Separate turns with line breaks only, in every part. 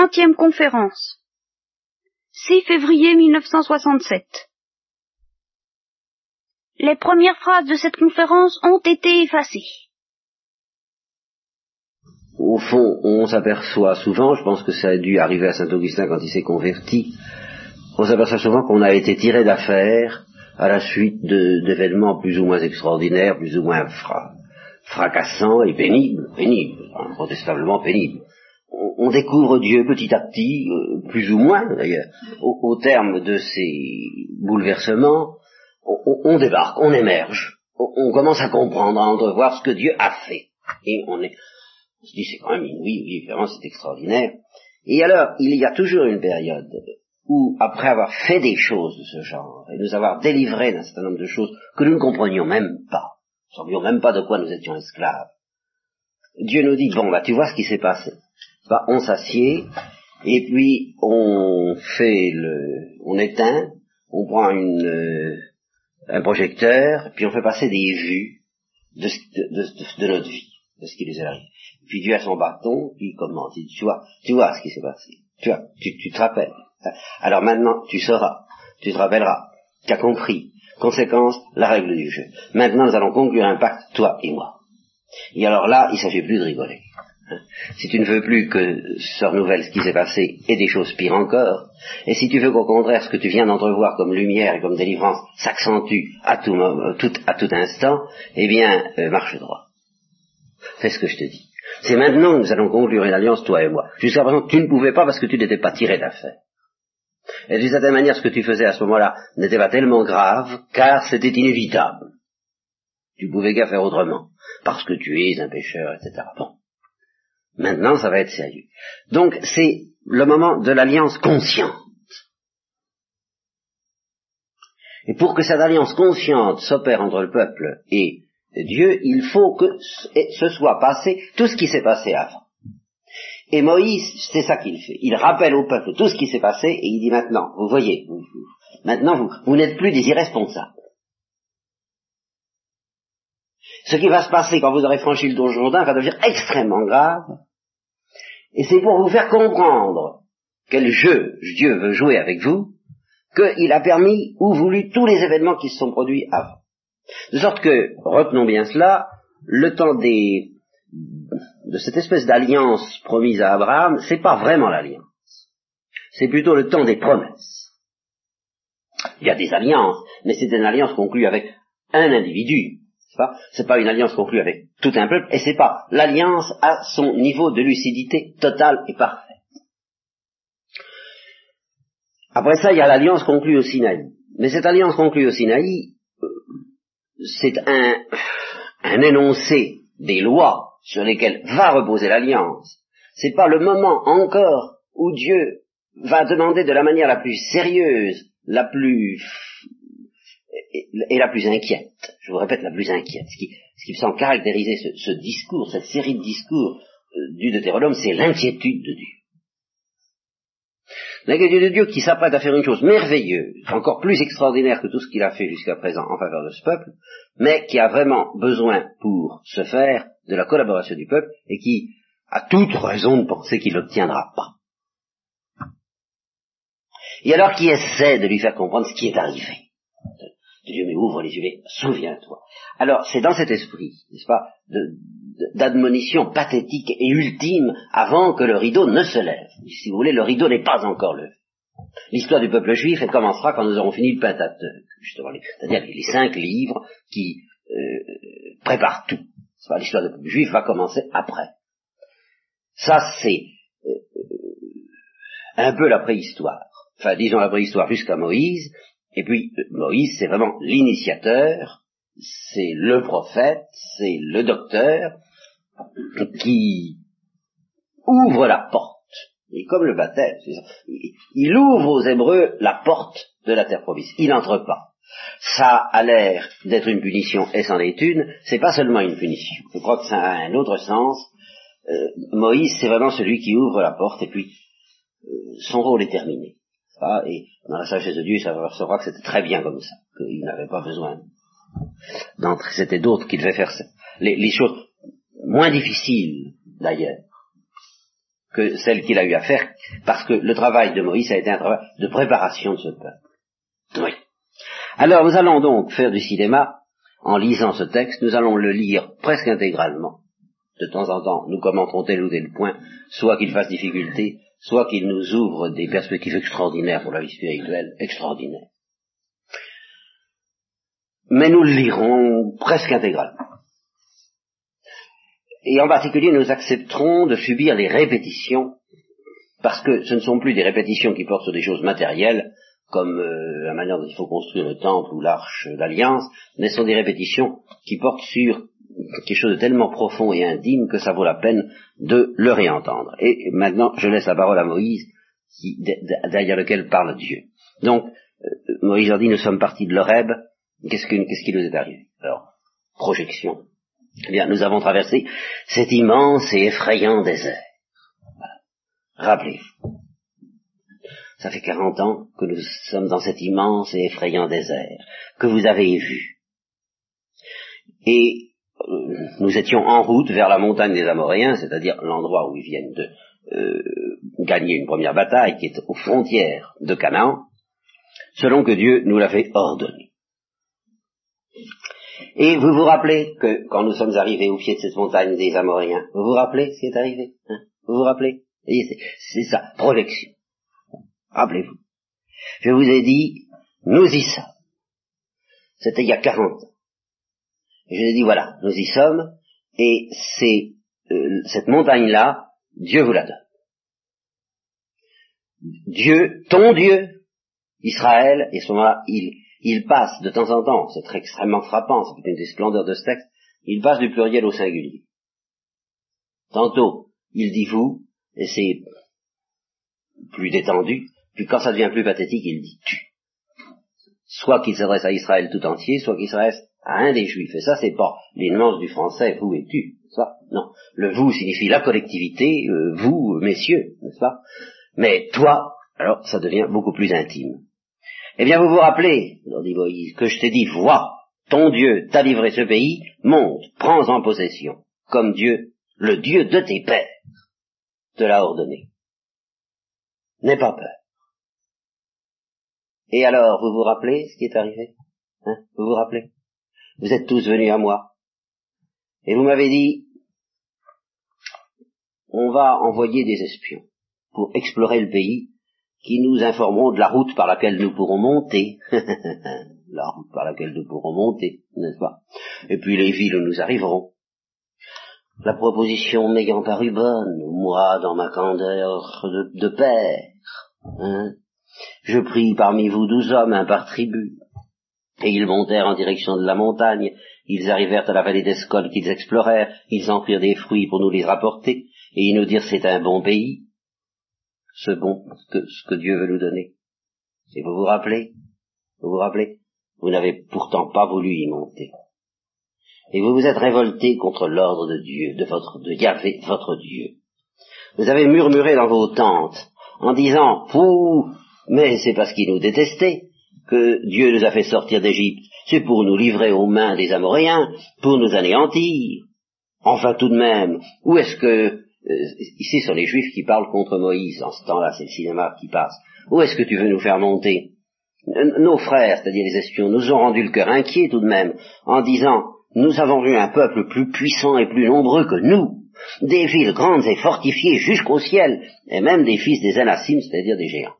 Trentième conférence. 6 février 1967. Les premières phrases de cette conférence ont été effacées.
Au fond, on s'aperçoit souvent, je pense que ça a dû arriver à Saint-Augustin quand il s'est converti, on s'aperçoit souvent qu'on a été tiré d'affaire à la suite d'événements plus ou moins extraordinaires, plus ou moins fracassants et pénibles, pénibles, incontestablement pénibles on, découvre Dieu petit à petit, euh, plus ou moins d'ailleurs, au, terme de ces bouleversements, on, débarque, on émerge, on, commence à comprendre, à entrevoir ce que Dieu a fait. Et on, est, on se dit c'est quand même inouï, oui, vraiment c'est extraordinaire. Et alors, il y a toujours une période où, après avoir fait des choses de ce genre, et nous avoir délivré d'un certain nombre de choses que nous ne comprenions même pas, nous ne savions même pas de quoi nous étions esclaves, Dieu nous dit, bon, bah tu vois ce qui s'est passé on s'assied, et puis on fait le, on éteint, on prend une, euh, un projecteur, puis on fait passer des vues de, de, notre vie, de ce qui nous arrive. Puis Dieu a son bâton, puis il commente, il dit, tu vois, tu vois ce qui s'est passé, tu vois, tu, tu te rappelles. Alors maintenant, tu sauras, tu te rappelleras, tu as compris. Conséquence, la règle du jeu. Maintenant, nous allons conclure un pacte, toi et moi. Et alors là, il ne s'agit plus de rigoler. Si tu ne veux plus que se renouvelle ce qui s'est passé et des choses pires encore, et si tu veux qu'au contraire ce que tu viens d'entrevoir comme lumière et comme délivrance s'accentue à tout, à tout instant, eh bien, euh, marche droit. C'est ce que je te dis. C'est maintenant que nous allons conclure une alliance, toi et moi. Jusqu'à présent, tu ne pouvais pas parce que tu n'étais pas tiré d'affaire. Et d'une certaine manière, ce que tu faisais à ce moment-là n'était pas tellement grave, car c'était inévitable. Tu pouvais qu'à faire autrement, parce que tu es un pécheur, etc. Bon. Maintenant, ça va être sérieux. Donc, c'est le moment de l'alliance consciente. Et pour que cette alliance consciente s'opère entre le peuple et Dieu, il faut que ce soit passé tout ce qui s'est passé avant. Et Moïse, c'est ça qu'il fait. Il rappelle au peuple tout ce qui s'est passé et il dit maintenant, vous voyez, maintenant vous, vous n'êtes plus des irresponsables. Ce qui va se passer quand vous aurez franchi le don Jourdain va devenir extrêmement grave. Et c'est pour vous faire comprendre quel jeu Dieu veut jouer avec vous qu'il a permis ou voulu tous les événements qui se sont produits avant. De sorte que, retenons bien cela, le temps des, de cette espèce d'alliance promise à Abraham, c'est pas vraiment l'alliance. C'est plutôt le temps des promesses. Il y a des alliances, mais c'est une alliance conclue avec un individu, c'est pas une alliance conclue avec tout un peuple, et c'est pas l'alliance à son niveau de lucidité totale et parfaite. Après ça, il y a l'alliance conclue au Sinaï. Mais cette alliance conclue au Sinaï, euh, c'est un, un énoncé des lois sur lesquelles va reposer l'alliance. C'est pas le moment encore où Dieu va demander de la manière la plus sérieuse, la plus et la plus inquiète, je vous répète, la plus inquiète, ce qui, ce qui me semble caractériser ce, discours, cette série de discours euh, du Deutéronome, c'est l'inquiétude de Dieu. L'inquiétude de Dieu qui s'apprête à faire une chose merveilleuse, encore plus extraordinaire que tout ce qu'il a fait jusqu'à présent en faveur de ce peuple, mais qui a vraiment besoin pour ce faire de la collaboration du peuple et qui a toute raison de penser qu'il n'obtiendra pas. Et alors qui essaie de lui faire comprendre ce qui est arrivé? Dieu mais ouvre les yeux, souviens-toi. Alors, c'est dans cet esprit, n'est-ce pas, d'admonition pathétique et ultime avant que le rideau ne se lève. Si vous voulez, le rideau n'est pas encore levé. L'histoire du peuple juif, elle commencera quand nous aurons fini le Pentateuque, justement, c'est-à-dire les cinq livres qui euh, préparent tout. L'histoire du peuple juif va commencer après. Ça, c'est euh, un peu la préhistoire. Enfin, disons la préhistoire jusqu'à Moïse, et puis, Moïse, c'est vraiment l'initiateur, c'est le prophète, c'est le docteur qui ouvre la porte. Et comme le baptême, il ouvre aux Hébreux la porte de la terre promise. Il n'entre pas. Ça a l'air d'être une punition, et c'en est une. C'est pas seulement une punition. Je crois que ça a un autre sens. Euh, Moïse, c'est vraiment celui qui ouvre la porte, et puis euh, son rôle est terminé et dans la sagesse de Dieu, il s'apercevra que c'était très bien comme ça, qu'il n'avait pas besoin d'entrer. C'était d'autres qui devaient faire ça. Les, choses moins difficiles, d'ailleurs, que celle qu'il a eu à faire, parce que le travail de Moïse a été un travail de préparation de ce peuple. Oui. Alors nous allons donc faire du cinéma en lisant ce texte, nous allons le lire presque intégralement. De temps en temps, nous commenterons tel ou tel point, soit qu'il fasse difficulté, soit qu'il nous ouvre des perspectives extraordinaires pour la vie spirituelle, extraordinaires. Mais nous le lirons presque intégralement. Et en particulier, nous accepterons de subir les répétitions, parce que ce ne sont plus des répétitions qui portent sur des choses matérielles, comme euh, la manière dont il faut construire le temple ou l'arche d'alliance, mais ce sont des répétitions qui portent sur quelque chose de tellement profond et intime que ça vaut la peine de le réentendre. Et maintenant, je laisse la parole à Moïse, qui, derrière lequel parle Dieu. Donc, euh, Moïse leur dit, nous sommes partis de l'Oreb, qu'est-ce, qu'est-ce qui nous est arrivé? Alors, projection. Eh bien, nous avons traversé cet immense et effrayant désert. Rappelez-vous. Ça fait quarante ans que nous sommes dans cet immense et effrayant désert, que vous avez vu. Et nous étions en route vers la montagne des Amoréens, c'est-à-dire l'endroit où ils viennent de euh, gagner une première bataille, qui est aux frontières de Canaan, selon que Dieu nous l'avait ordonné. Et vous vous rappelez que quand nous sommes arrivés au pied de cette montagne des Amoréens, vous vous rappelez ce qui est arrivé hein? Vous vous rappelez? C'est ça, projection. Rappelez-vous. Je vous ai dit, nous y sommes. C'était il y a 40 ans. Je vous ai dit, voilà, nous y sommes, et c'est euh, cette montagne-là, Dieu vous la donne. Dieu, ton Dieu, Israël, et ce moment-là, il, il passe de temps en temps, c'est très extrêmement frappant, c'est une des splendeurs de ce texte, il passe du pluriel au singulier. Tantôt, il dit vous, et c'est plus détendu, puis quand ça devient plus pathétique, il dit tu. Soit qu'il s'adresse à Israël tout entier, soit qu'il s'adresse à un des juifs. Et ça, c'est pas les du français, vous et tu, ça Non. Le vous signifie la collectivité, euh, vous, messieurs, n'est-ce pas? Mais toi, alors ça devient beaucoup plus intime. Eh bien, vous vous rappelez, leur dit Moïse, que je t'ai dit, vois, ton Dieu t'a livré ce pays, monte, prends en possession, comme Dieu, le Dieu de tes pères, te l'a ordonné. N'aie pas peur. Et alors, vous vous rappelez ce qui est arrivé? Hein? Vous vous rappelez? Vous êtes tous venus à moi. Et vous m'avez dit, on va envoyer des espions pour explorer le pays qui nous informeront de la route par laquelle nous pourrons monter. la route par laquelle nous pourrons monter, n'est-ce pas? Et puis les villes nous arriverons. La proposition m'ayant paru bonne, moi, dans ma candeur de, père, hein, je pris parmi vous douze hommes, un par tribu. Et ils montèrent en direction de la montagne, ils arrivèrent à la vallée d'Escol qu'ils explorèrent, ils en prirent des fruits pour nous les rapporter, et ils nous dirent c'est un bon pays, ce bon, ce que Dieu veut nous donner. Et vous vous rappelez? Vous vous rappelez? Vous n'avez pourtant pas voulu y monter. Et vous vous êtes révolté contre l'ordre de Dieu, de votre, de Yahvé, votre Dieu. Vous avez murmuré dans vos tentes, en disant, Pouh, mais c'est parce qu'il nous détestait que Dieu nous a fait sortir d'Égypte. C'est pour nous livrer aux mains des Amoréens, pour nous anéantir. Enfin tout de même, où est-ce que euh, ici, ce sont les Juifs qui parlent contre Moïse. En ce temps-là, c'est le cinéma qui passe. Où est-ce que tu veux nous faire monter? Nos frères, c'est-à-dire les espions, nous ont rendu le cœur inquiet tout de même, en disant, nous avons vu un peuple plus puissant et plus nombreux que nous, des villes grandes et fortifiées jusqu'au ciel, et même des fils des Anassim, c'est-à-dire des géants.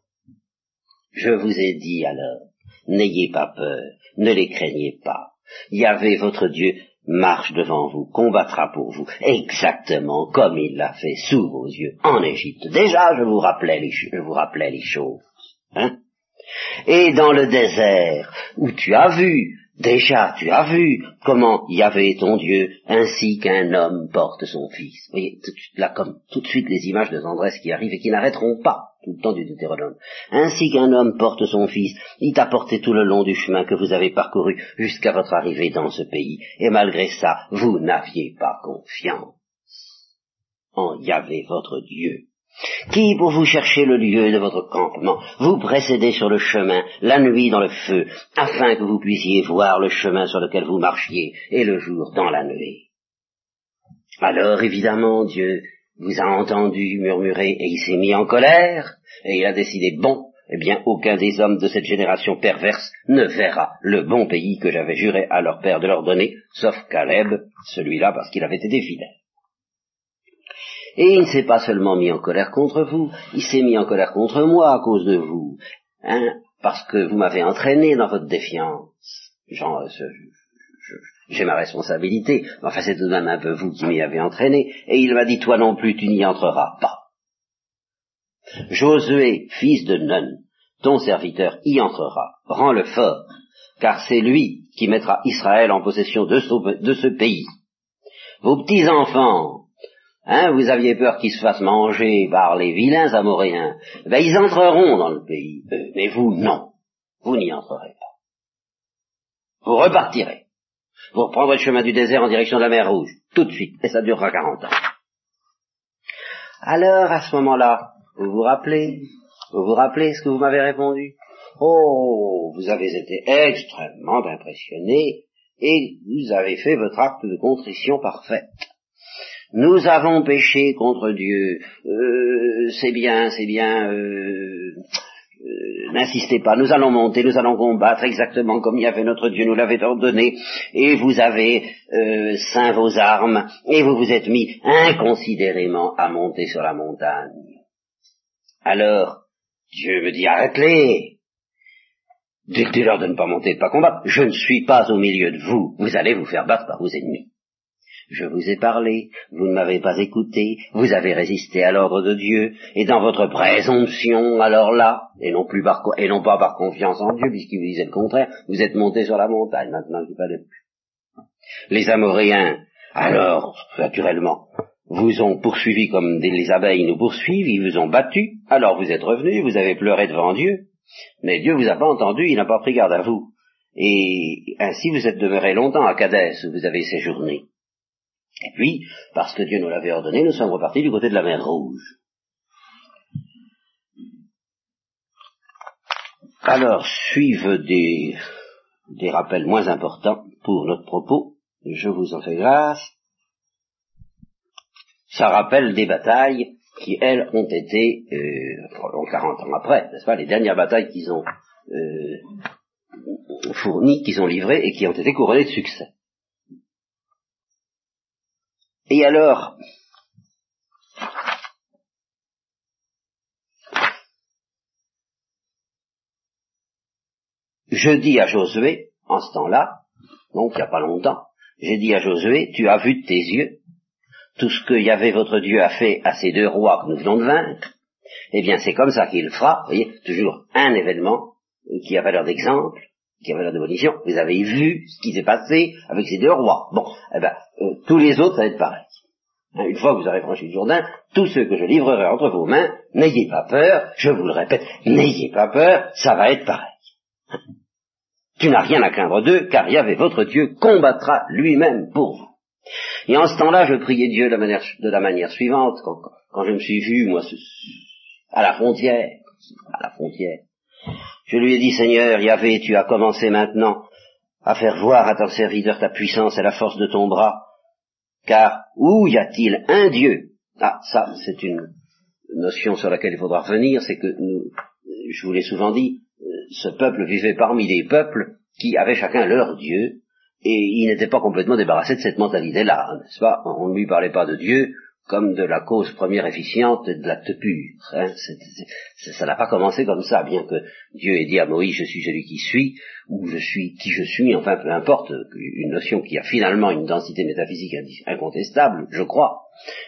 Je vous ai dit alors, n'ayez pas peur, ne les craignez pas. Yahvé votre Dieu marche devant vous, combattra pour vous, exactement comme il l'a fait sous vos yeux en Égypte. Déjà, je vous rappelais les, choses. Hein Et dans le désert, où tu as vu, déjà tu as vu comment y avait ton Dieu, ainsi qu'un homme porte son fils. Vous voyez, tout, là, comme tout de suite les images de tendresse qui arrivent et qui n'arrêteront pas tout le temps du Deutéronome. Ainsi qu'un homme porte son fils, il t'a porté tout le long du chemin que vous avez parcouru jusqu'à votre arrivée dans ce pays. Et malgré ça, vous n'aviez pas confiance en Yahvé votre Dieu, qui, pour vous chercher le lieu de votre campement, vous précédez sur le chemin, la nuit dans le feu, afin que vous puissiez voir le chemin sur lequel vous marchiez, et le jour dans la nuit. Alors, évidemment, Dieu vous a entendu murmurer et il s'est mis en colère, et il a décidé, bon, eh bien, aucun des hommes de cette génération perverse ne verra le bon pays que j'avais juré à leur père de leur donner, sauf Caleb, celui-là parce qu'il avait été fidèle. Et il ne s'est pas seulement mis en colère contre vous, il s'est mis en colère contre moi à cause de vous, hein, parce que vous m'avez entraîné dans votre défiance. Genre, j'ai ma responsabilité, enfin c'est tout de même un peu vous qui m'y avez entraîné, et il m'a dit, toi non plus, tu n'y entreras pas. Josué, fils de Nun, ton serviteur y entrera, rends-le fort, car c'est lui qui mettra Israël en possession de ce, pays. Vos petits-enfants, hein, vous aviez peur qu'ils se fassent manger par les vilains amoréens, ben ils entreront dans le pays, mais vous non, vous n'y entrerez pas. Vous repartirez. Vous reprendrez le chemin du désert en direction de la mer Rouge, tout de suite, et ça durera quarante ans. Alors, à ce moment-là, vous vous rappelez? Vous vous rappelez ce que vous m'avez répondu? Oh, vous avez été extrêmement impressionné et vous avez fait votre acte de contrition parfaite. Nous avons péché contre Dieu. Euh, c'est bien, c'est bien. Euh, euh, n'insistez pas, nous allons monter, nous allons combattre exactement comme il y avait notre Dieu nous l'avait ordonné, et vous avez saint vos armes, et vous vous êtes mis inconsidérément à monter sur la montagne. Alors, Dieu me dit, arrête-les. Dites-leur de ne pas monter, de ne pas combattre. Je ne suis pas au milieu de vous. Vous allez vous faire battre par vos ennemis. Je vous ai parlé, vous ne m'avez pas écouté, vous avez résisté à l'ordre de Dieu, et dans votre présomption, alors là, et non plus par, pas par confiance en Dieu, puisqu'il vous disait le contraire, vous êtes monté sur la montagne, maintenant qu'il fallait plus. Les Amoréens, alors, naturellement, vous ont poursuivi comme les abeilles nous poursuivent, ils vous ont battu, alors vous êtes revenus, vous avez pleuré devant Dieu, mais Dieu vous a pas entendu, il n'a pas pris garde à vous. Et ainsi vous êtes demeuré longtemps à Cadès, où vous avez séjourné. Et puis, parce que Dieu nous l'avait ordonné, nous sommes repartis du côté de la mer Rouge. Alors, suivent des, des rappels moins importants pour notre propos. Je vous en fais grâce ça rappelle des batailles qui, elles, ont été, euh, 40 ans après, n'est-ce pas, les dernières batailles qu'ils ont euh, fournies, qu'ils ont livrées et qui ont été couronnées de succès. Et alors, je dis à Josué, en ce temps-là, donc il n'y a pas longtemps, j'ai dit à Josué, tu as vu de tes yeux tout ce que Yahvé votre Dieu a fait à ces deux rois que nous venons de vaincre, eh bien c'est comme ça qu'il fera, vous voyez, toujours un événement qui a valeur d'exemple, qui a valeur de volition. Vous avez vu ce qui s'est passé avec ces deux rois. Bon, eh ben, euh, tous les autres, ça va être pareil. Hein, une fois que vous aurez franchi le Jourdain, tous ceux que je livrerai entre vos mains, n'ayez pas peur, je vous le répète, n'ayez pas peur, ça va être pareil. Tu n'as rien à craindre d'eux, car Yahvé votre Dieu combattra lui-même pour vous. Et en ce temps-là, je priais Dieu de la manière, de la manière suivante, quand, je me suis vu, moi, à la frontière, à la frontière. Je lui ai dit, Seigneur, Yahvé, tu as commencé maintenant à faire voir à ton serviteur ta puissance et la force de ton bras, car où y a-t-il un Dieu? Ah, ça, c'est une notion sur laquelle il faudra revenir, c'est que nous, je vous l'ai souvent dit, ce peuple vivait parmi des peuples qui avaient chacun leur Dieu, et il n'était pas complètement débarrassé de cette mentalité-là, n'est-ce pas? On ne lui parlait pas de Dieu comme de la cause première efficiente de l'acte pur. Hein ça n'a pas commencé comme ça, bien que Dieu ait dit à Moïse je suis celui qui suis, ou je suis qui je suis, enfin peu importe, une notion qui a finalement une densité métaphysique incontestable, je crois.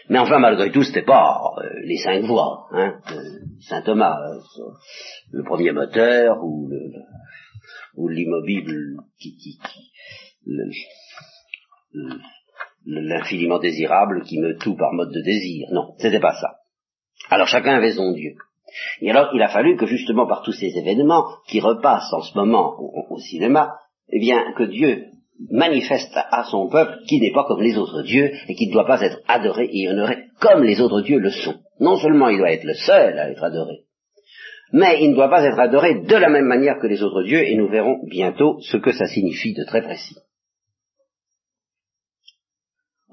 Mais enfin malgré tout, c'était pas euh, les cinq voies, hein, Saint Thomas, euh, le premier moteur ou le, ou l'immobile qui, qui, qui l'infiniment désirable qui me tout par mode de désir. Non, c'était pas ça. Alors chacun avait son Dieu. Et alors il a fallu que justement par tous ces événements qui repassent en ce moment au, cinéma, eh bien que Dieu manifeste à son peuple qui n'est pas comme les autres dieux et qui ne doit pas être adoré et honoré comme les autres dieux le sont. Non seulement il doit être le seul à être adoré, mais il ne doit pas être adoré de la même manière que les autres dieux et nous verrons bientôt ce que ça signifie de très précis.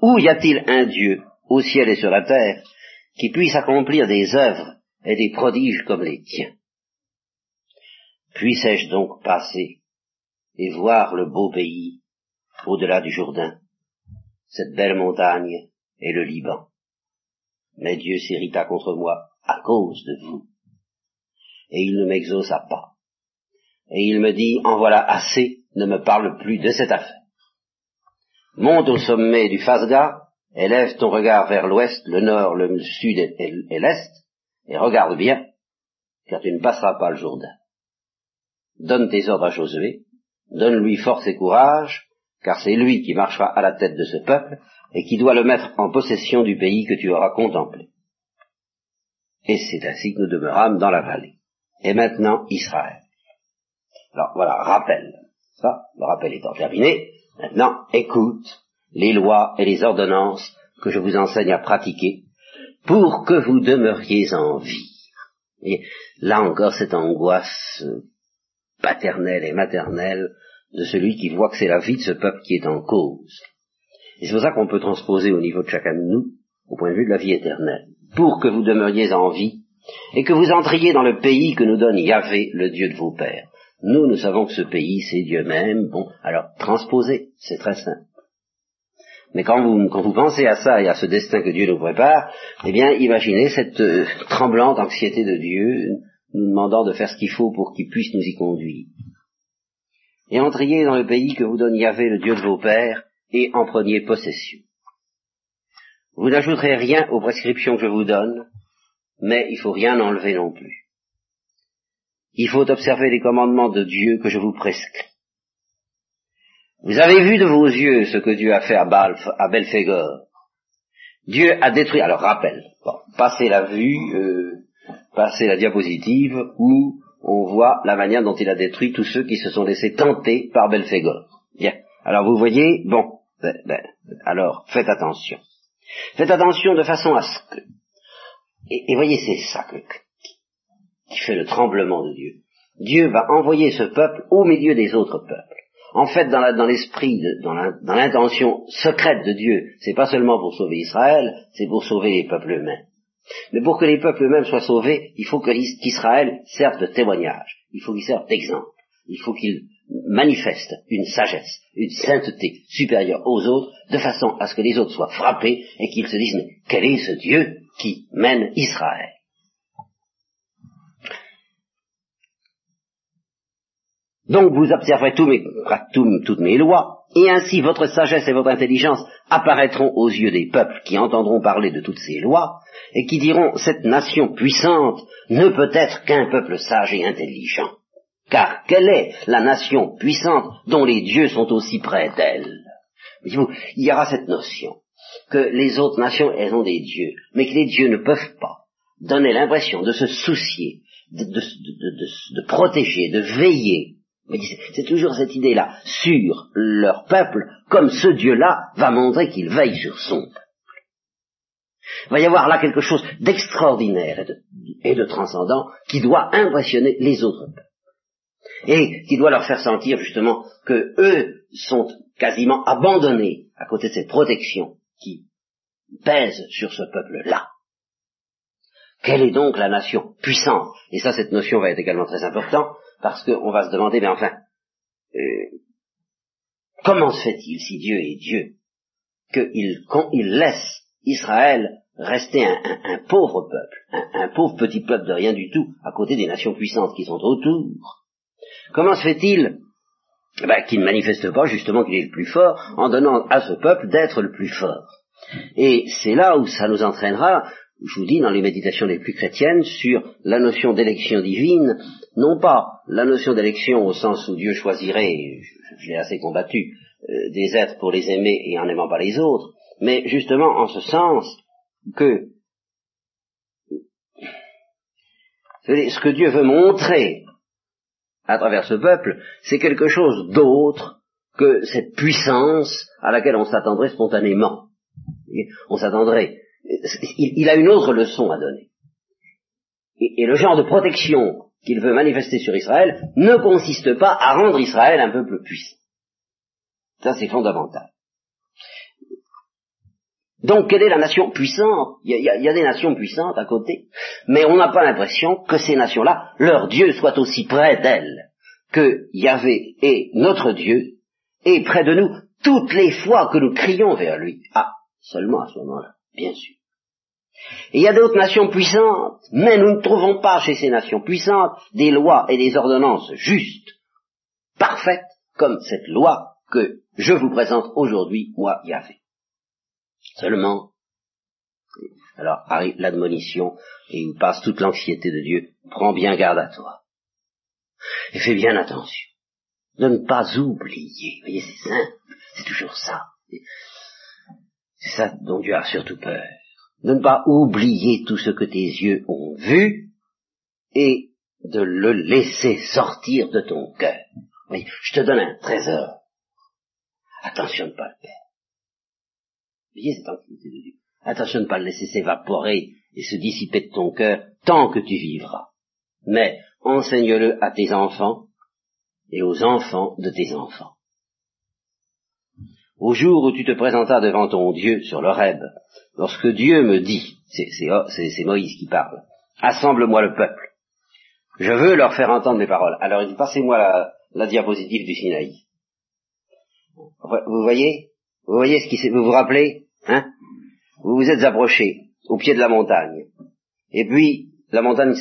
Où y a-t-il un Dieu, au ciel et sur la terre, qui puisse accomplir des œuvres et des prodiges comme les tiens? Puissais-je donc passer et voir le beau pays au-delà du Jourdain, cette belle montagne et le Liban? Mais Dieu s'irrita contre moi à cause de vous, et il ne m'exauça pas. Et il me dit, en voilà assez, ne me parle plus de cette affaire. Monte au sommet du Fasga, élève ton regard vers l'ouest, le nord, le sud et l'est, et regarde bien, car tu ne passeras pas le Jourdain. Donne tes ordres à Josué, donne-lui force et courage, car c'est lui qui marchera à la tête de ce peuple, et qui doit le mettre en possession du pays que tu auras contemplé. Et c'est ainsi que nous demeurâmes dans la vallée. Et maintenant, Israël. Alors voilà, rappel. Ça, le rappel étant terminé, maintenant, écoute les lois et les ordonnances que je vous enseigne à pratiquer pour que vous demeuriez en vie. Et là encore, cette angoisse paternelle et maternelle de celui qui voit que c'est la vie de ce peuple qui est en cause. Et c'est pour ça qu'on peut transposer au niveau de chacun de nous, au point de vue de la vie éternelle, pour que vous demeuriez en vie, et que vous entriez dans le pays que nous donne Yahvé, le Dieu de vos pères. Nous, nous savons que ce pays, c'est Dieu même. Bon, alors, transposer, c'est très simple. Mais quand vous, quand vous pensez à ça et à ce destin que Dieu nous prépare, eh bien, imaginez cette euh, tremblante anxiété de Dieu, nous demandant de faire ce qu'il faut pour qu'il puisse nous y conduire. Et entriez dans le pays que vous donne Yahvé, le Dieu de vos pères, et en preniez possession. Vous n'ajouterez rien aux prescriptions que je vous donne, mais il faut rien enlever non plus. Il faut observer les commandements de Dieu que je vous prescris. Vous avez vu de vos yeux ce que Dieu a fait à, Balf, à Belphégor. Dieu a détruit, alors rappel, passez la vue, euh, passez la diapositive où on voit la manière dont il a détruit tous ceux qui se sont laissés tenter par Belphégor. Bien. Alors vous voyez, bon, ben, ben, alors faites attention. Faites attention de façon à ce que... Et, voyez, c'est ça qui fait le tremblement de Dieu. Dieu va envoyer ce peuple au milieu des autres peuples. En fait, dans l'esprit, dans l'intention secrète de Dieu, c'est pas seulement pour sauver Israël, c'est pour sauver les peuples eux-mêmes. Mais pour que les peuples eux-mêmes soient sauvés, il faut qu'Israël serve de témoignage, il faut qu'il serve d'exemple, il faut qu'il manifeste une sagesse, une sainteté supérieure aux autres, de façon à ce que les autres soient frappés et qu'ils se disent, mais quel est ce Dieu qui mène Israël? Donc vous observerez toutes mes lois, et ainsi votre sagesse et votre intelligence apparaîtront aux yeux des peuples qui entendront parler de toutes ces lois, et qui diront, cette nation puissante ne peut être qu'un peuple sage et intelligent. Car quelle est la nation puissante dont les dieux sont aussi près d'elle? Il y aura cette notion que les autres nations, elles ont des dieux, mais que les dieux ne peuvent pas donner l'impression de se soucier, de, protéger, de veiller. C'est toujours cette idée-là, sur leur peuple, comme ce Dieu-là va montrer qu'il veille sur son peuple. Il va y avoir là quelque chose d'extraordinaire et de transcendant qui doit impressionner les autres peuples et qui doit leur faire sentir justement que eux sont quasiment abandonnés à côté de cette protection qui pèse sur ce peuple-là. Quelle est donc la nation puissante? Et ça, cette notion va être également très importante, parce qu'on va se demander, mais enfin, euh, comment se fait-il, si Dieu est Dieu, qu'il laisse Israël rester un, pauvre peuple, un, pauvre petit peuple de rien du tout, à côté des nations puissantes qui sont autour Comment se fait-il ben, qu'il ne manifeste pas justement qu'il est le plus fort en donnant à ce peuple d'être le plus fort? Et c'est là où ça nous entraînera, je vous dis, dans les méditations les plus chrétiennes, sur la notion d'élection divine, non pas la notion d'élection au sens où Dieu choisirait, je, l'ai assez combattu, euh, des êtres pour les aimer et en n'aimant pas les autres, mais justement en ce sens que ce que Dieu veut montrer à travers ce peuple, c'est quelque chose d'autre que cette puissance à laquelle on s'attendrait spontanément. On s'attendrait. Il, a une autre leçon à donner. Et, le genre de protection qu'il veut manifester sur Israël ne consiste pas à rendre Israël un peuple puissant. Ça, c'est fondamental. Donc quelle est la nation puissante? Il y, a, des nations puissantes à côté, mais on n'a pas l'impression que ces nations-là, leur Dieu soit aussi près d'elles que Yahvé est notre Dieu, et près de nous toutes les fois que nous crions vers lui. Ah, seulement à ce moment-là, bien sûr. Et il y a d'autres nations puissantes, mais nous ne trouvons pas chez ces nations puissantes des lois et des ordonnances justes, parfaites, comme cette loi que je vous présente aujourd'hui, moi, Yahvé. Seulement, alors arrive l'admonition et il passe toute l'anxiété de Dieu. Prends bien garde à toi. Et fais bien attention de ne pas oublier. Vous voyez, c'est simple, c'est toujours ça. C'est ça dont Dieu a surtout peur. De ne pas oublier tout ce que tes yeux ont vu et de le laisser sortir de ton cœur. Oui, je te donne un trésor. Attention de ne pas le perdre. Voyez cette anxiété de Dieu. Attention de ne pas le laisser s'évaporer et se dissiper de ton cœur tant que tu vivras. Mais enseigne-le à tes enfants et aux enfants de tes enfants. Au jour où tu te présentas devant ton Dieu sur l'Oreb, lorsque Dieu me dit, c'est Moïse qui parle, assemble-moi le peuple, je veux leur faire entendre mes paroles. Alors il dit, passez-moi la, diapositive du Sinaï. Vous voyez? Vous voyez ce qui vous vous rappelez? Hein? Vous vous êtes approché au pied de la montagne. Et puis, la montagne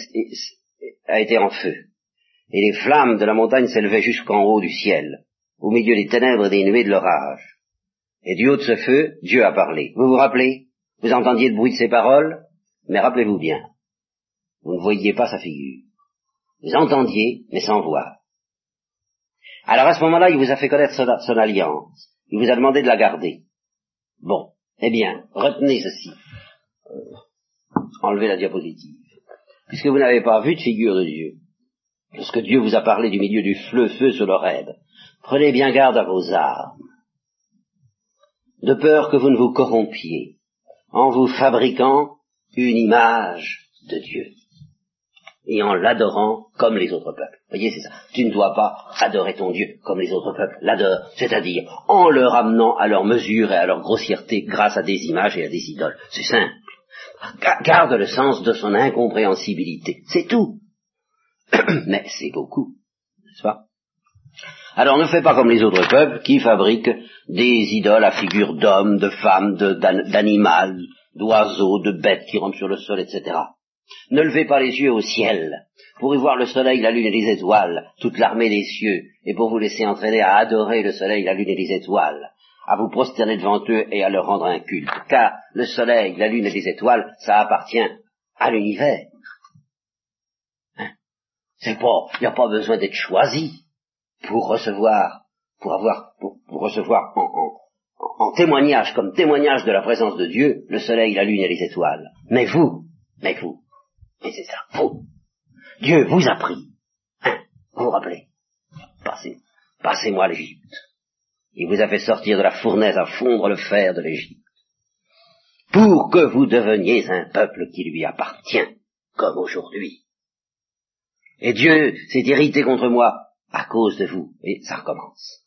a été en feu. Et les flammes de la montagne s'élevaient jusqu'en haut du ciel, au milieu des ténèbres et des nuées de l'orage. Et du haut de ce feu, Dieu a parlé. Vous vous rappelez? Vous entendiez le bruit de ses paroles? Mais rappelez-vous bien, vous ne voyiez pas sa figure. Vous entendiez, mais sans voir. Alors à ce moment-là, il vous a fait connaître son, alliance. Il vous a demandé de la garder. Bon, eh bien, retenez ceci. Euh, enlevez la diapositive. Puisque vous n'avez pas vu de figure de Dieu, lorsque Dieu vous a parlé du milieu du fleu feu sur l'oreille, prenez bien garde à vos armes, de peur que vous ne vous corrompiez en vous fabriquant une image de Dieu et en l'adorant comme les autres peuples. Vous voyez, c'est ça. Tu ne dois pas adorer ton Dieu comme les autres peuples l'adorent, c'est-à-dire en le ramenant à leur mesure et à leur grossièreté grâce à des images et à des idoles. C'est simple. Garde le sens de son incompréhensibilité. C'est tout. Mais c'est beaucoup, n'est-ce pas? Alors ne fais pas comme les autres peuples qui fabriquent des idoles à figure d'hommes, de femmes, d'animaux, d'oiseaux, de bêtes qui rampent sur le sol, etc. Ne levez pas les yeux au ciel pour y voir le soleil, la lune et les étoiles, toute l'armée des cieux, et pour vous laisser entraîner à adorer le soleil, la lune et les étoiles, à vous prosterner devant eux et à leur rendre un culte. Car le soleil, la lune et les étoiles, ça appartient à l'univers. Hein? C'est pas, il n'y a pas besoin d'être choisi pour recevoir, pour avoir, pour, recevoir en, en témoignage, comme témoignage de la présence de Dieu, le soleil, la lune et les étoiles. Mais vous, mais vous, et c'est ça, vous. Dieu vous a pris. Hein, vous vous rappelez? Passez, passez-moi l'Égypte. Il vous a fait sortir de la fournaise à fondre le fer de l'Égypte. Pour que vous deveniez un peuple qui lui appartient, comme aujourd'hui. Et Dieu s'est irrité contre moi à cause de vous. Et ça recommence.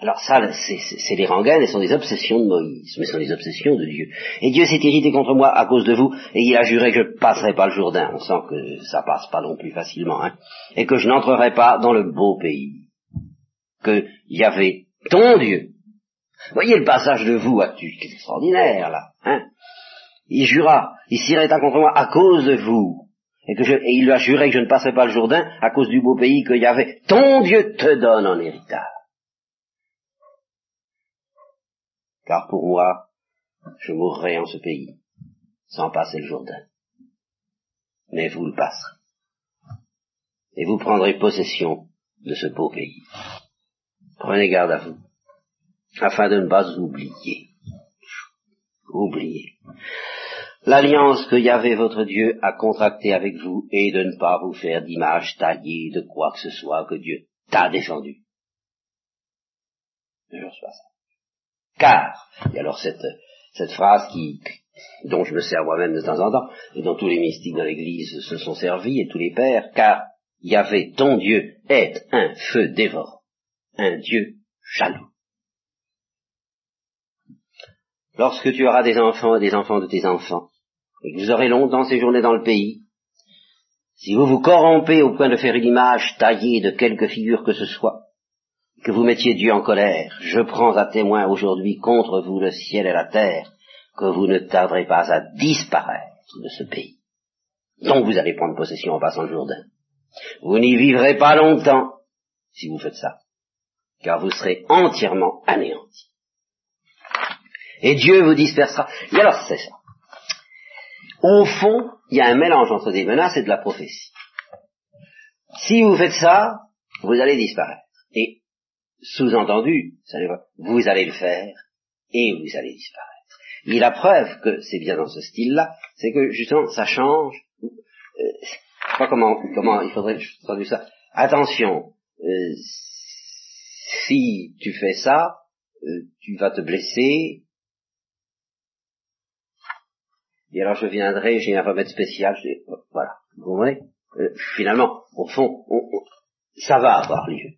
Alors ça, c'est des rengaines et sont des obsessions de Moïse, mais ce sont des obsessions de Dieu. Et Dieu s'est irrité contre moi à cause de vous, et il a juré que je passerai pas le Jourdain. On sent que ça passe pas non plus facilement, hein. Et que je n'entrerai pas dans le beau pays. Que y avait ton Dieu. Voyez le passage de vous, qui est extraordinaire, là, hein. Il jura, il s'irrita contre moi à cause de vous. Et, que je, et il lui a juré que je ne passerai pas le Jourdain à cause du beau pays que y avait ton Dieu te donne en héritage. car pour moi, je mourrai en ce pays, sans passer le Jourdain. Mais vous le passerez. Et vous prendrez possession de ce beau pays. Prenez garde à vous, afin de ne pas oublier. Oublier. L'alliance que Yahvé votre Dieu a contractée avec vous est de ne pas vous faire d'image taillée de quoi que ce soit que Dieu t'a défendu. Je reçois ça car, et alors cette, cette phrase qui, dont je me sers moi-même de temps en temps, et dont tous les mystiques dans l'Église se sont servis, et tous les pères, car Yahvé, ton Dieu, est un feu dévorant, un Dieu jaloux. lorsque tu auras des enfants et des enfants de tes enfants, et que vous aurez longtemps séjourné dans le pays, si vous vous corrompez au point de faire une image taillée de quelque figure que ce soit, que vous mettiez Dieu en colère, je prends à témoin aujourd'hui contre vous le ciel et la terre, que vous ne tarderez pas à disparaître de ce pays, dont vous allez prendre possession en passant le Jourdain. Vous n'y vivrez pas longtemps si vous faites ça, car vous serez entièrement anéantis. Et Dieu vous dispersera. Et alors c'est ça. Au fond, il y a un mélange entre des menaces et de la prophétie. Si vous faites ça, vous allez disparaître. Et sous-entendu, vous allez le faire et vous allez disparaître. Et la preuve que c'est bien dans ce style-là, c'est que justement ça change. Euh, je sais pas comment, comment il faudrait traduire ça. Attention, euh, si tu fais ça, euh, tu vas te blesser. Et alors je viendrai, j'ai un remède spécial, voilà, vous comprenez Finalement, au fond, ça va avoir lieu.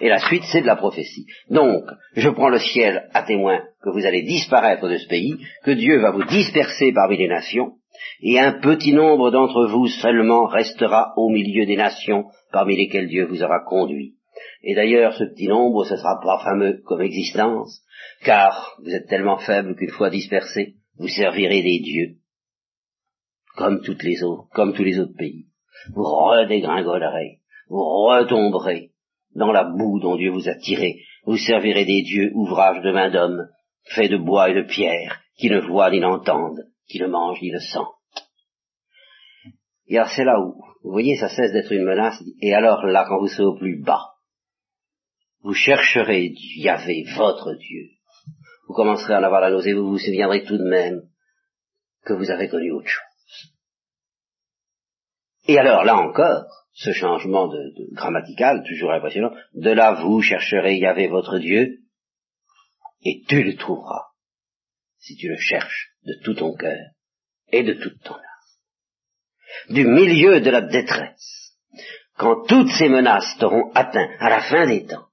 Et la suite, c'est de la prophétie. Donc, je prends le ciel à témoin que vous allez disparaître de ce pays, que Dieu va vous disperser parmi les nations, et un petit nombre d'entre vous seulement restera au milieu des nations parmi lesquelles Dieu vous aura conduit. Et d'ailleurs, ce petit nombre, ce sera pas fameux comme existence, car vous êtes tellement faible qu'une fois dispersés, vous servirez des dieux, comme toutes les autres, comme tous les autres pays. Vous redégringolerez, vous retomberez, dans la boue dont Dieu vous a tiré, vous servirez des dieux, ouvrages de main d'homme, faits de bois et de pierre, qui ne voient ni n'entendent, qui ne mangent ni ne sentent. Et alors c'est là où, vous voyez, ça cesse d'être une menace, et alors là, quand vous serez au plus bas, vous chercherez Yahvé, votre Dieu. Vous commencerez à en avoir la nausée, vous vous souviendrez tout de même que vous avez connu autre chose. Et alors là encore, ce changement de, grammatical, toujours impressionnant, de là vous chercherez Yahvé votre Dieu, et tu le trouveras, si tu le cherches de tout ton cœur et de toute ton âme. Du milieu de la détresse, quand toutes ces menaces t'auront atteint à la fin des temps,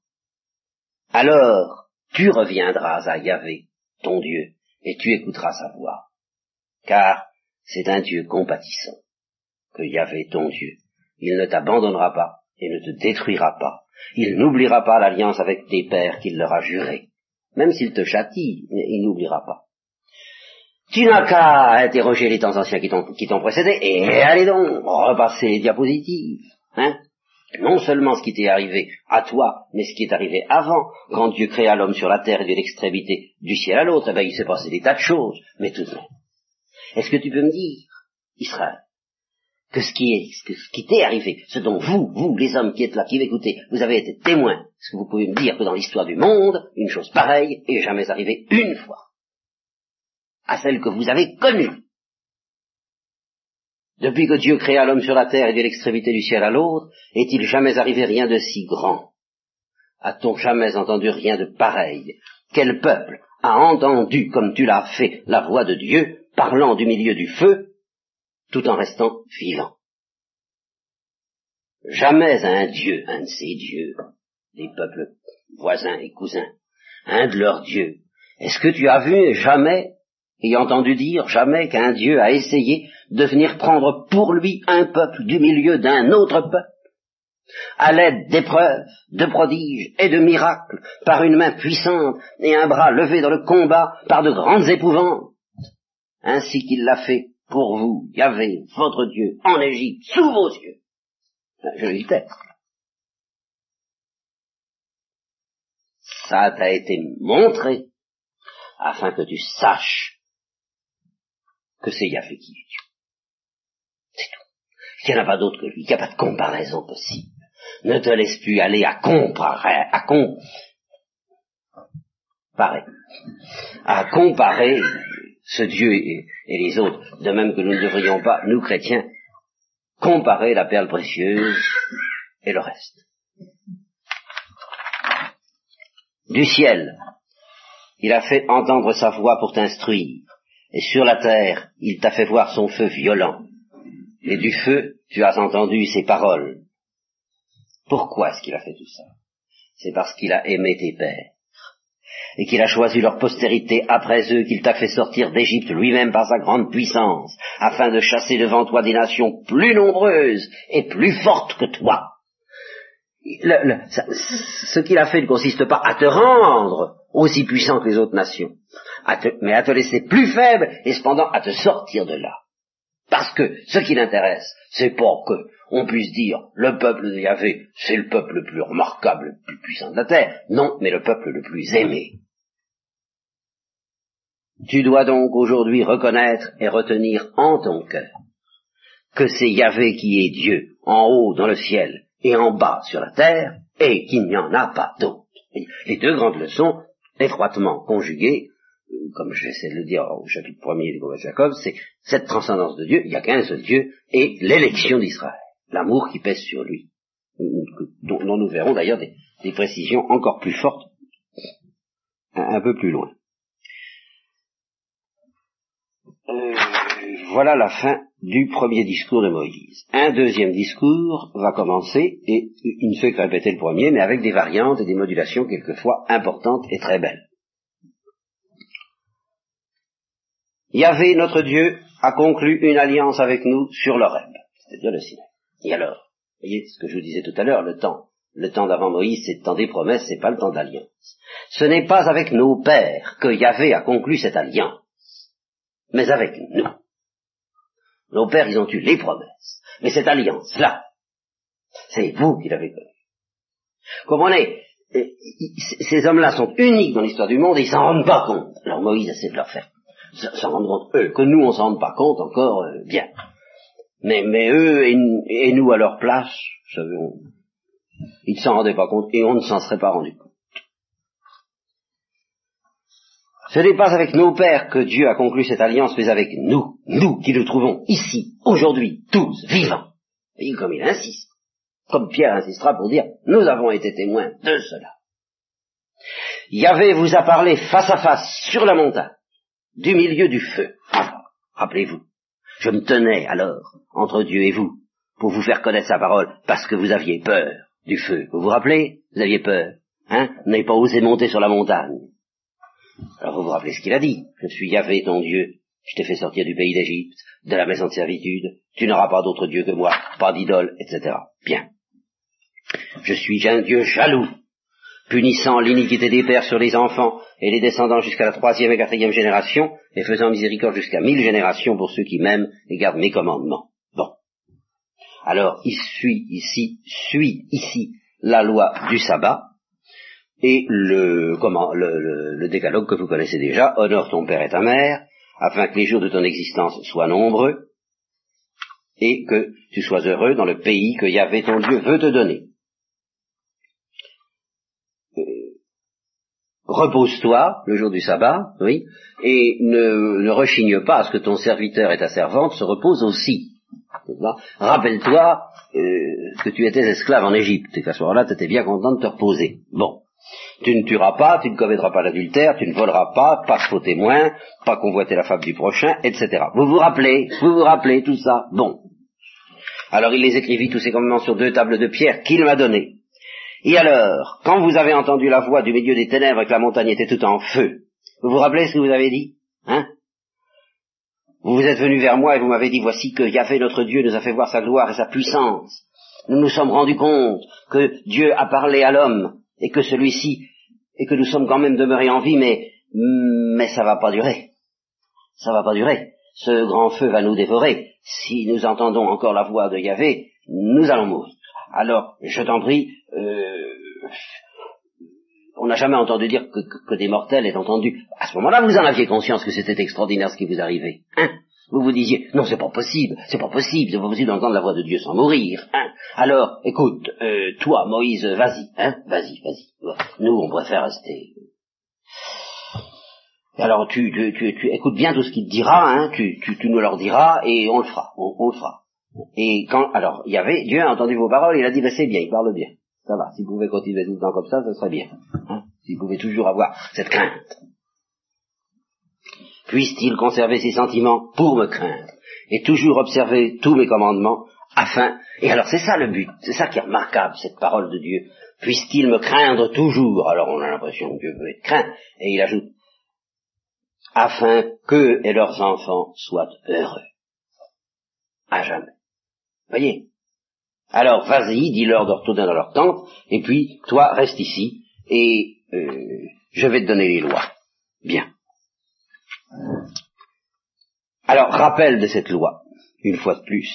alors tu reviendras à Yahvé, ton Dieu, et tu écouteras sa voix, car c'est un Dieu compatissant que Yahvé, ton Dieu, il ne t'abandonnera pas et ne te détruira pas. Il n'oubliera pas l'alliance avec tes pères qu'il leur a juré. Même s'il te châtie, il n'oubliera pas. Tu n'as qu'à interroger les temps anciens qui t'ont précédé, et allez donc, repasser les diapositives. Hein non seulement ce qui t'est arrivé à toi, mais ce qui est arrivé avant, quand Dieu créa l'homme sur la terre et de l'extrémité du ciel à l'autre, eh bien il s'est passé des tas de choses, mais tout de même. Est-ce que tu peux me dire, Israël, que ce qui est, ce qui t'est arrivé, ce dont vous, vous, les hommes qui êtes là, qui m'écoutez, vous avez été témoins, est-ce que vous pouvez me dire que dans l'histoire du monde, une chose pareille est jamais arrivée une fois à celle que vous avez connue? Depuis que Dieu créa l'homme sur la terre et de l'extrémité du ciel à l'autre, est-il jamais arrivé rien de si grand? A-t-on jamais entendu rien de pareil? Quel peuple a entendu, comme tu l'as fait, la voix de Dieu, parlant du milieu du feu, tout en restant vivant? Jamais un dieu, un de ces dieux, des peuples voisins et cousins, un de leurs dieux, est-ce que tu as vu jamais et entendu dire jamais qu'un dieu a essayé de venir prendre pour lui un peuple du milieu d'un autre peuple à l'aide d'épreuves, de prodiges et de miracles, par une main puissante et un bras levé dans le combat par de grandes épouvantes, ainsi qu'il l'a fait pour vous, Yahvé, votre Dieu, en Égypte, sous vos yeux. Je le Ça t'a été montré afin que tu saches que c'est Yahvé qui est Dieu. Il n'y en a pas d'autre que lui, il n'y a pas de comparaison possible. Ne te laisse plus aller à comparer, à comparer, à comparer ce Dieu et, les autres, de même que nous ne devrions pas, nous chrétiens, comparer la perle précieuse et le reste. Du ciel, il a fait entendre sa voix pour t'instruire, et sur la terre, il t'a fait voir son feu violent, et du feu, tu as entendu ses paroles. Pourquoi est-ce qu'il a fait tout ça? C'est parce qu'il a aimé tes pères, et qu'il a choisi leur postérité après eux, qu'il t'a fait sortir d'Égypte lui-même par sa grande puissance, afin de chasser devant toi des nations plus nombreuses et plus fortes que toi. ce qu'il a fait ne consiste pas à te rendre aussi puissant que les autres nations, mais à te laisser plus faible et cependant à te sortir de là. Parce que ce qui l'intéresse, c'est pas que on puisse dire le peuple de Yahvé, c'est le peuple le plus remarquable, le plus puissant de la terre. Non, mais le peuple le plus aimé. Tu dois donc aujourd'hui reconnaître et retenir en ton cœur que c'est Yahvé qui est Dieu, en haut dans le ciel et en bas sur la terre, et qu'il n'y en a pas d'autre. Les deux grandes leçons, étroitement conjuguées, comme j'essaie de le dire au chapitre premier du de Jacob, c'est cette transcendance de Dieu, il n'y a qu'un seul Dieu, et l'élection d'Israël, l'amour qui pèse sur lui, dont, nous verrons d'ailleurs des, précisions encore plus fortes un peu plus loin. Euh, voilà la fin du premier discours de Moïse. Un deuxième discours va commencer, et il ne fait que répéter le premier, mais avec des variantes et des modulations quelquefois importantes et très belles. Yahvé, notre Dieu, a conclu une alliance avec nous sur l'Oreb, c'est-à-dire le Sinaï. Et alors, voyez ce que je vous disais tout à l'heure, le temps, le temps d'avant Moïse, c'est le temps des promesses, c'est pas le temps d'alliance. Ce n'est pas avec nos pères que Yahvé a conclu cette alliance mais avec nous. Nos pères, ils ont eu les promesses, mais cette alliance-là, c'est vous qui l'avez connue. Comprenez, ces hommes-là sont uniques dans l'histoire du monde et ils s'en rendent pas compte. Alors Moïse essaie de leur faire s'en rendre compte, eux, que nous on s'en rende pas compte encore, euh, bien. Mais, mais eux et, nous à leur place, ils ne s'en rendaient pas compte et on ne s'en serait pas rendu compte. Ce n'est pas avec nos pères que Dieu a conclu cette alliance, mais avec nous, nous qui nous trouvons ici, aujourd'hui, tous, vivants. Et comme il insiste, comme Pierre insistera pour dire, nous avons été témoins de cela. Yahvé vous a parlé face à face sur la montagne, du milieu du feu. Rappelez-vous, je me tenais alors entre Dieu et vous pour vous faire connaître sa parole parce que vous aviez peur du feu. Vous vous rappelez? Vous aviez peur. Hein? Vous n'avez pas osé monter sur la montagne. Alors vous vous rappelez ce qu'il a dit? Je suis Yahvé ton Dieu. Je t'ai fait sortir du pays d'Égypte, de la maison de servitude. Tu n'auras pas d'autre Dieu que moi, pas d'idole, etc. Bien. Je suis un Dieu jaloux, punissant l'iniquité des pères sur les enfants et les descendants jusqu'à la troisième et quatrième génération, et faisant miséricorde jusqu'à mille générations pour ceux qui m'aiment et gardent mes commandements. Bon. Alors, il suit ici, suit ici la loi du sabbat, et le, comment, le, le, décalogue que vous connaissez déjà, honore ton père et ta mère, afin que les jours de ton existence soient nombreux, et que tu sois heureux dans le pays que Yahvé ton Dieu veut te donner. Repose-toi le jour du sabbat, oui, et ne, ne, rechigne pas à ce que ton serviteur et ta servante se reposent aussi. Rappelle-toi euh, que tu étais esclave en Égypte et qu'à ce moment-là, tu étais bien content de te reposer. Bon. Tu ne tueras pas, tu ne commettras pas l'adultère, tu ne voleras pas, pas faux témoin, pas convoiter la femme du prochain, etc. Vous vous rappelez, vous vous rappelez tout ça? Bon. Alors il les écrivit tous ces commandements sur deux tables de pierre qu'il m'a données. Et alors, quand vous avez entendu la voix du milieu des ténèbres et que la montagne était tout en feu, vous vous rappelez ce que vous avez dit Hein? Vous vous êtes venu vers moi et vous m'avez dit, voici que Yahvé notre Dieu nous a fait voir sa gloire et sa puissance. Nous nous sommes rendus compte que Dieu a parlé à l'homme et que celui-ci, et que nous sommes quand même demeurés en vie, mais, mais ça va pas durer. Ça va pas durer. Ce grand feu va nous dévorer. Si nous entendons encore la voix de Yahvé, nous allons mourir. Alors, je t'en prie, euh, on n'a jamais entendu dire que, des mortels aient entendu. À ce moment-là, vous en aviez conscience que c'était extraordinaire ce qui vous arrivait. Hein? Vous vous disiez, non, c'est pas possible, c'est pas possible, c'est pas possible d'entendre la voix de Dieu sans mourir. Hein? Alors, écoute, euh, toi, Moïse, vas-y, hein, vas-y, vas-y. Nous, on préfère rester. Alors, tu, tu, tu, écoutes bien tout ce qu'il te dira, hein, tu, tu, tu nous leur diras, et on le fera, on, le fera. Et quand, alors, il y avait, Dieu a entendu vos paroles, il a dit, ben, c'est bien, il parle bien. Ça va, si vous pouvez continuer tout le temps comme ça, ce serait bien. Hein si vous pouvez toujours avoir cette crainte puisse-t-il conserver ses sentiments pour me craindre, et toujours observer tous mes commandements, afin, et alors c'est ça le but, c'est ça qui est remarquable, cette parole de Dieu, puisse-t-il me craindre toujours, alors on a l'impression que Dieu veut être craint, et il ajoute, afin qu'eux et leurs enfants soient heureux, à jamais. Voyez Alors vas-y, dis-leur de retourner dans leur tente, et puis toi reste ici, et euh, je vais te donner les lois. Bien. Alors, rappel de cette loi, une fois de plus.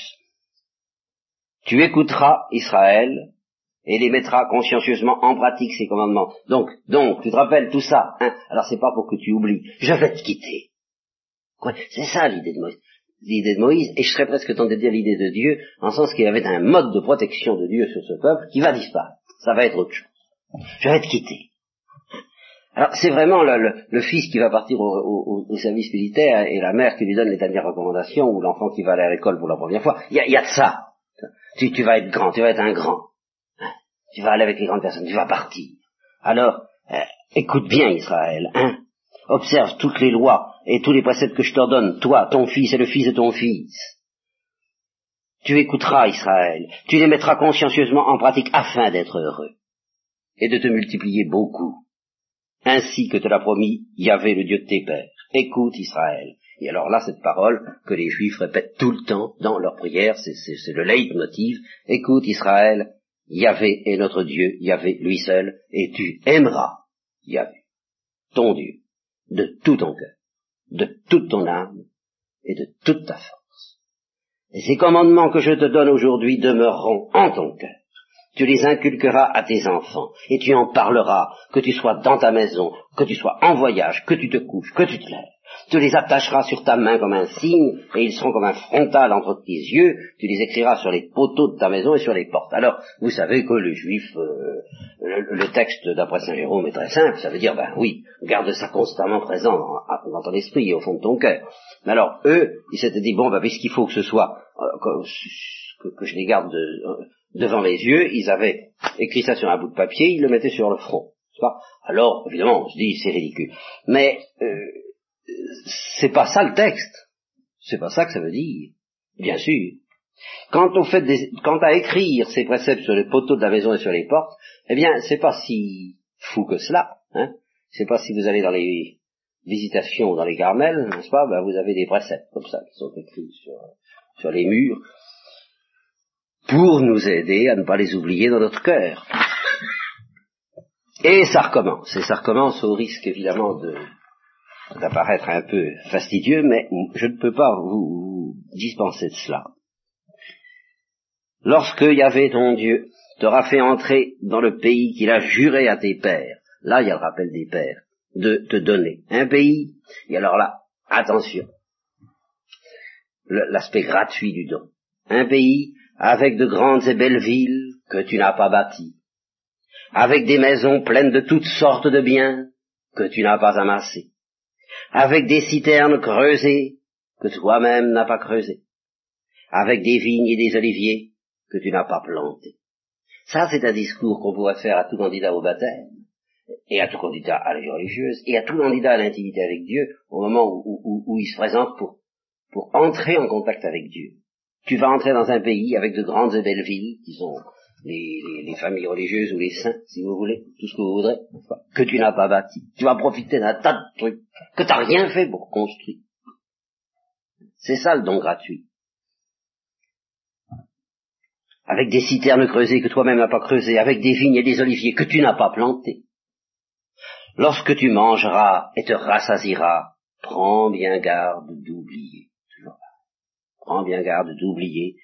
Tu écouteras Israël et les mettras consciencieusement en pratique ces commandements. Donc, donc, tu te rappelles tout ça, hein? Alors c'est pas pour que tu oublies. Je vais te quitter. C'est ça l'idée de Moïse. L'idée de Moïse, et je serais presque tenté de dire l'idée de Dieu, en sens qu'il y avait un mode de protection de Dieu sur ce peuple qui va disparaître. Ça va être autre chose. Je vais te quitter. Alors c'est vraiment le, fils qui va partir au, service militaire et la mère qui lui donne les dernières recommandations ou l'enfant qui va aller à l'école pour la première fois. Il y a, de ça. Tu, tu, vas être grand, tu vas être un grand. Tu vas aller avec les grandes personnes, tu vas partir. Alors, euh, écoute bien Israël, hein. Observe toutes les lois et tous les préceptes que je t'ordonne, toi, ton fils et le fils de ton fils. Tu écouteras Israël, tu les mettras consciencieusement en pratique afin d'être heureux et de te multiplier beaucoup ainsi que te l'a promis Yahvé, le Dieu de tes pères. Écoute Israël. Et alors là, cette parole que les Juifs répètent tout le temps dans leurs prières, c'est le leitmotiv. Écoute Israël, Yahvé est notre Dieu, Yahvé lui seul, et tu aimeras Yahvé, ton Dieu, de tout ton cœur, de toute ton âme et de toute ta force. Et ces commandements que je te donne aujourd'hui demeureront en ton cœur tu les inculqueras à tes enfants, et tu en parleras, que tu sois dans ta maison, que tu sois en voyage, que tu te couches, que tu te lèves. Tu les attacheras sur ta main comme un signe, et ils seront comme un frontal entre tes yeux, tu les écriras sur les poteaux de ta maison et sur les portes. Alors, vous savez que le juif, euh, le, texte d'après Saint Jérôme est très simple, ça veut dire, ben oui, garde ça constamment présent dans, ton esprit et au fond de ton cœur. Mais alors, eux, ils s'étaient dit, bon, ben, puisqu'il faut que ce soit, euh, que, je les garde de, euh, devant les yeux, ils avaient écrit ça sur un bout de papier, ils le mettaient sur le front. Alors, évidemment, on se dit, c'est ridicule. Mais euh, c'est pas ça le texte. C'est pas ça que ça veut dire. Bien sûr. Quant au fait des, quant à écrire ces préceptes sur les poteaux de la maison et sur les portes, eh bien, c'est pas si fou que cela. Hein. C'est pas si vous allez dans les visitations dans les Carmels, n'est-ce pas? Ben, Vous avez des préceptes comme ça qui sont écrits sur, sur les murs pour nous aider à ne pas les oublier dans notre cœur. Et ça recommence, et ça recommence au risque évidemment de d'apparaître un peu fastidieux, mais je ne peux pas vous, dispenser de cela. Lorsque Yahvé ton Dieu t'aura fait entrer dans le pays qu'il a juré à tes pères, là il y a le rappel des pères, de te donner un pays, et alors là, attention, l'aspect gratuit du don, un pays avec de grandes et belles villes que tu n'as pas bâties, avec des maisons pleines de toutes sortes de biens que tu n'as pas amassés, avec des citernes creusées que toi-même n'as pas creusées, avec des vignes et des oliviers que tu n'as pas plantés. Ça, c'est un discours qu'on pourrait faire à tout candidat au baptême, et à tout candidat à la religieuse, et à tout candidat à l'intimité avec Dieu, au moment où, il se présente pour, pour entrer en contact avec Dieu tu vas entrer dans un pays avec de grandes et belles villes, qui sont les, familles religieuses ou les saints, si vous voulez, tout ce que vous voudrez, que tu n'as pas bâti. Tu vas profiter d'un tas de trucs que tu n'as rien fait pour construire. C'est ça le don gratuit. Avec des citernes creusées que toi-même n'as pas creusées, avec des vignes et des oliviers que tu n'as pas plantés. Lorsque tu mangeras et te rassasiras, prends bien garde d'oublier prends bien garde d'oublier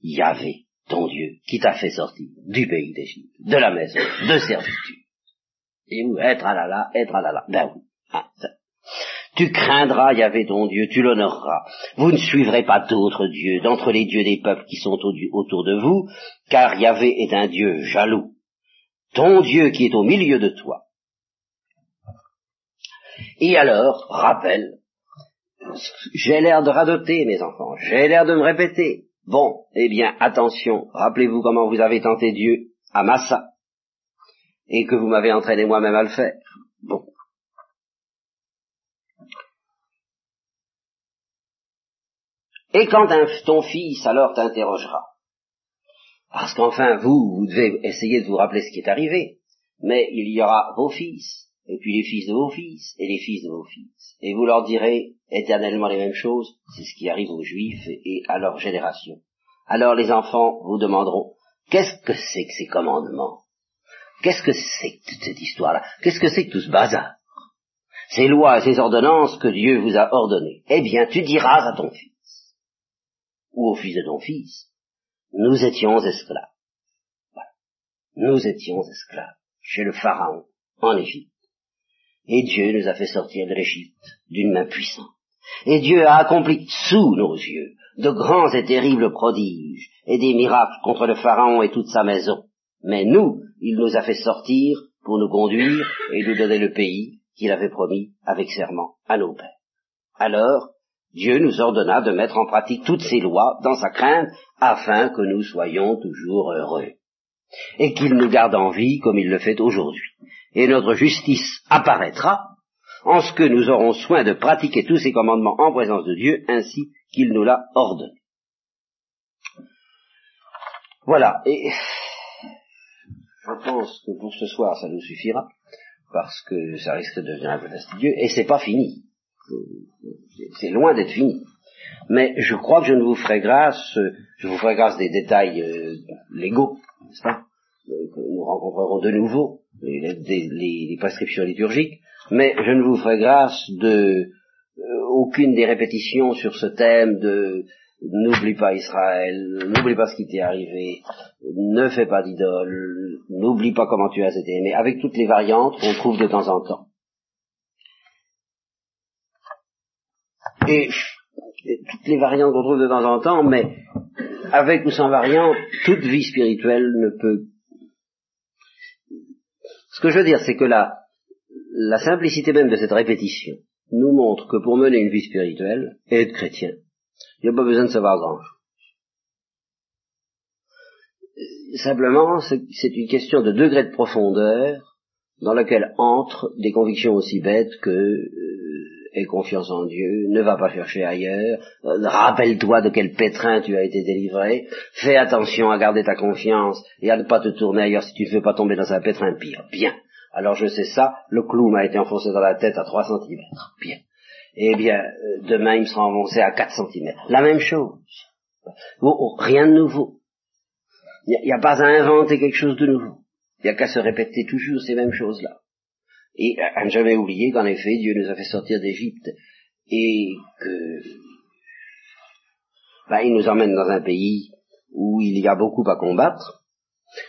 Yahvé, ton Dieu, qui t'a fait sortir du pays d'Égypte, de la maison, de servitude. Et où être à la la, être à la la. Ben oui. Ah, tu craindras Yahvé ton Dieu, tu l'honoreras. Vous ne suivrez pas d'autres dieux d'entre les dieux des peuples qui sont autour de vous, car Yahvé est un Dieu jaloux. Ton Dieu qui est au milieu de toi. Et alors, rappelle, j'ai l'air de radoter, mes enfants, j'ai l'air de me répéter. Bon, eh bien, attention, rappelez-vous comment vous avez tenté Dieu à Massa, et que vous m'avez entraîné moi-même à le faire. Bon. Et quand ton fils alors t'interrogera, Parce qu'enfin, vous, vous devez essayer de vous rappeler ce qui est arrivé. Mais il y aura vos fils, et puis les fils de vos fils, et les fils de vos fils. Et vous leur direz éternellement les mêmes choses, c'est ce qui arrive aux Juifs et à leur génération. Alors les enfants vous demanderont, qu'est-ce que c'est que ces commandements? Qu'est-ce que c'est que toute cette histoire-là? Qu'est-ce que c'est que tout ce bazar? Ces lois ces ordonnances que Dieu vous a ordonnées. Eh bien, tu diras à ton fils, ou au fils de ton fils, nous étions esclaves. Voilà. Nous étions esclaves chez le Pharaon, en Égypte. Et Dieu nous a fait sortir de l'Égypte d'une main puissante. Et Dieu a accompli sous nos yeux de grands et terribles prodiges et des miracles contre le Pharaon et toute sa maison. Mais nous, il nous a fait sortir pour nous conduire et nous donner le pays qu'il avait promis avec serment à nos pères. Alors, Dieu nous ordonna de mettre en pratique toutes ces lois dans sa crainte afin que nous soyons toujours heureux et qu'il nous garde en vie comme il le fait aujourd'hui. Et notre justice apparaîtra en ce que nous aurons soin de pratiquer tous ces commandements en présence de Dieu ainsi qu'il nous l'a ordonné. Voilà, et je pense que pour ce soir ça nous suffira, parce que ça risque de devenir un peu fastidieux, et c'est pas fini. C'est loin d'être fini. Mais je crois que je ne vous ferai grâce, je vous ferai grâce des détails euh, légaux, n'est-ce pas, que nous rencontrerons de nouveau, les, les, prescriptions liturgiques, mais je ne vous ferai grâce de euh, aucune des répétitions sur ce thème de n'oublie pas Israël, n'oublie pas ce qui t'est arrivé, ne fais pas d'idole, n'oublie pas comment tu as été aimé, avec toutes les variantes qu'on trouve de temps en temps. Et, toutes les variantes qu'on trouve de temps en temps, mais avec ou sans variante, toute vie spirituelle ne peut. Ce que je veux dire, c'est que la, la simplicité même de cette répétition nous montre que pour mener une vie spirituelle et être chrétien, il n'y a pas besoin de savoir grand-chose. Simplement, c'est une question de degré de profondeur dans laquelle entrent des convictions aussi bêtes que euh, aie confiance en Dieu, ne va pas chercher ailleurs, euh, rappelle-toi de quel pétrin tu as été délivré, fais attention à garder ta confiance et à ne pas te tourner ailleurs si tu ne veux pas tomber dans un pétrin pire. Bien. Alors je sais ça, le clou m'a été enfoncé dans la tête à 3 cm. Bien eh bien, euh, demain il me sera avancé à 4 cm. La même chose. Oh, oh, rien de nouveau. Il n'y a, pas à inventer quelque chose de nouveau. Il n'y a qu'à se répéter toujours ces mêmes choses-là. Et à ne jamais oublier qu'en effet, Dieu nous a fait sortir d'Égypte et que ben, il nous emmène dans un pays où il y a beaucoup à combattre,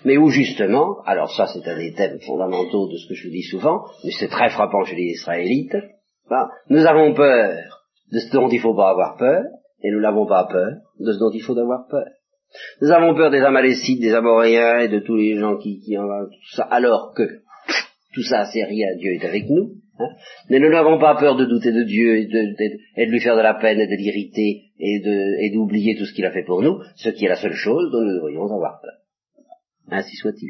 mais où justement, alors ça c'est un des thèmes fondamentaux de ce que je vous dis souvent, mais c'est très frappant chez les Israélites, nous avons peur de ce dont il ne faut pas avoir peur, et nous n'avons pas peur de ce dont il faut avoir peur. Nous avons peur des Amalécites, des Amoréens et de tous les gens qui, qui en tout ça, alors que tout ça c'est rien, Dieu est avec nous. Hein. Mais nous n'avons pas peur de douter de Dieu et de, lui faire de la peine et de l'irriter et d'oublier tout ce qu'il a fait pour nous, ce qui est la seule chose dont nous devrions avoir peur. Ainsi soit-il.